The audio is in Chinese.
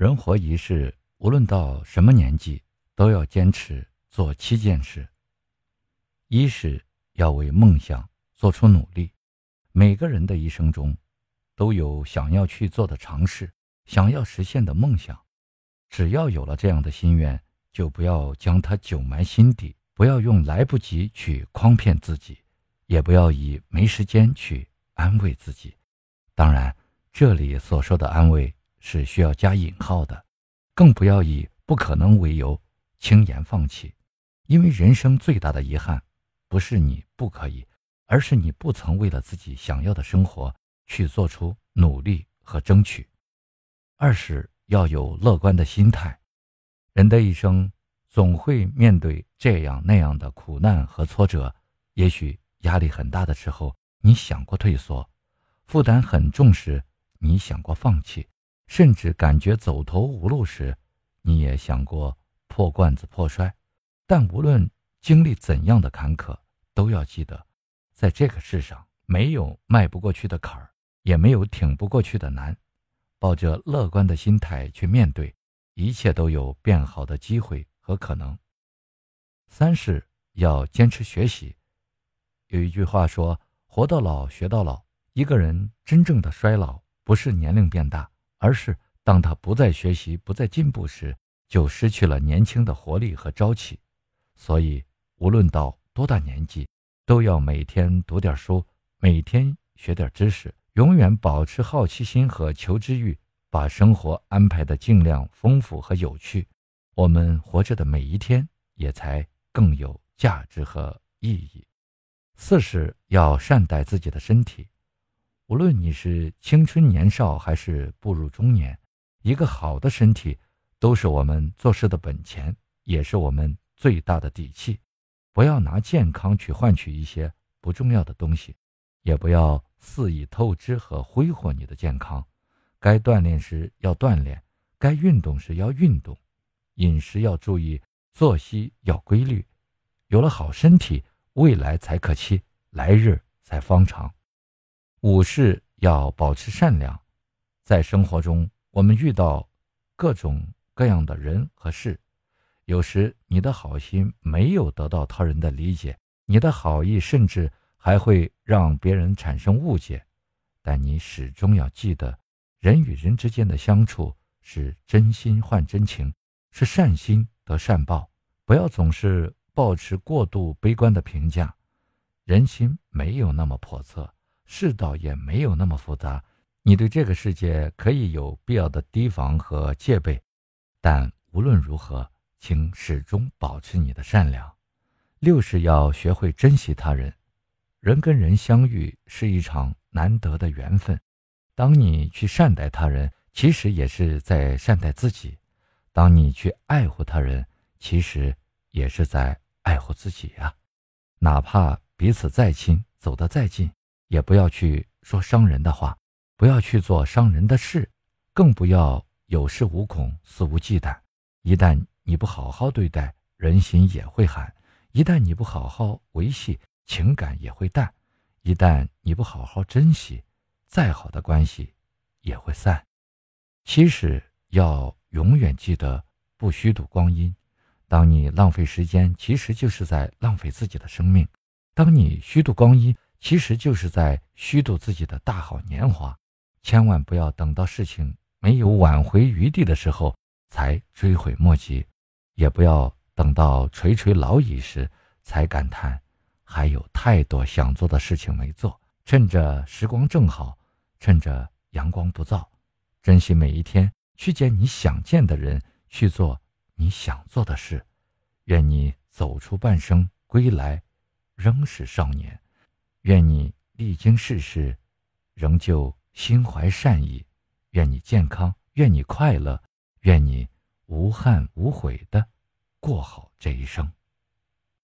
人活一世，无论到什么年纪，都要坚持做七件事。一是要为梦想做出努力。每个人的一生中，都有想要去做的尝试，想要实现的梦想。只要有了这样的心愿，就不要将它久埋心底，不要用来不及去诓骗自己，也不要以没时间去安慰自己。当然，这里所说的安慰。是需要加引号的，更不要以不可能为由轻言放弃，因为人生最大的遗憾，不是你不可以，而是你不曾为了自己想要的生活去做出努力和争取。二是要有乐观的心态，人的一生总会面对这样那样的苦难和挫折，也许压力很大的时候，你想过退缩；负担很重时，你想过放弃。甚至感觉走投无路时，你也想过破罐子破摔。但无论经历怎样的坎坷，都要记得，在这个世上没有迈不过去的坎儿，也没有挺不过去的难。抱着乐观的心态去面对，一切都有变好的机会和可能。三是要坚持学习。有一句话说：“活到老，学到老。”一个人真正的衰老，不是年龄变大。而是当他不再学习、不再进步时，就失去了年轻的活力和朝气。所以，无论到多大年纪，都要每天读点书，每天学点知识，永远保持好奇心和求知欲，把生活安排的尽量丰富和有趣。我们活着的每一天，也才更有价值和意义。四是要善待自己的身体。无论你是青春年少还是步入中年，一个好的身体都是我们做事的本钱，也是我们最大的底气。不要拿健康去换取一些不重要的东西，也不要肆意透支和挥霍你的健康。该锻炼时要锻炼，该运动时要运动，饮食要注意，作息要规律。有了好身体，未来才可期，来日才方长。五是要保持善良，在生活中，我们遇到各种各样的人和事，有时你的好心没有得到他人的理解，你的好意甚至还会让别人产生误解，但你始终要记得，人与人之间的相处是真心换真情，是善心得善报，不要总是保持过度悲观的评价，人心没有那么叵测。世道也没有那么复杂，你对这个世界可以有必要的提防和戒备，但无论如何，请始终保持你的善良。六是要学会珍惜他人，人跟人相遇是一场难得的缘分，当你去善待他人，其实也是在善待自己；当你去爱护他人，其实也是在爱护自己呀。哪怕彼此再亲，走得再近。也不要去说伤人的话，不要去做伤人的事，更不要有恃无恐、肆无忌惮。一旦你不好好对待，人心也会寒；一旦你不好好维系，情感也会淡；一旦你不好好珍惜，再好的关系也会散。其实要永远记得不虚度光阴。当你浪费时间，其实就是在浪费自己的生命；当你虚度光阴，其实就是在虚度自己的大好年华，千万不要等到事情没有挽回余地的时候才追悔莫及，也不要等到垂垂老矣时才感叹还有太多想做的事情没做。趁着时光正好，趁着阳光不燥，珍惜每一天，去见你想见的人，去做你想做的事。愿你走出半生，归来仍是少年。愿你历经世事，仍旧心怀善意；愿你健康，愿你快乐，愿你无憾无悔的过好这一生。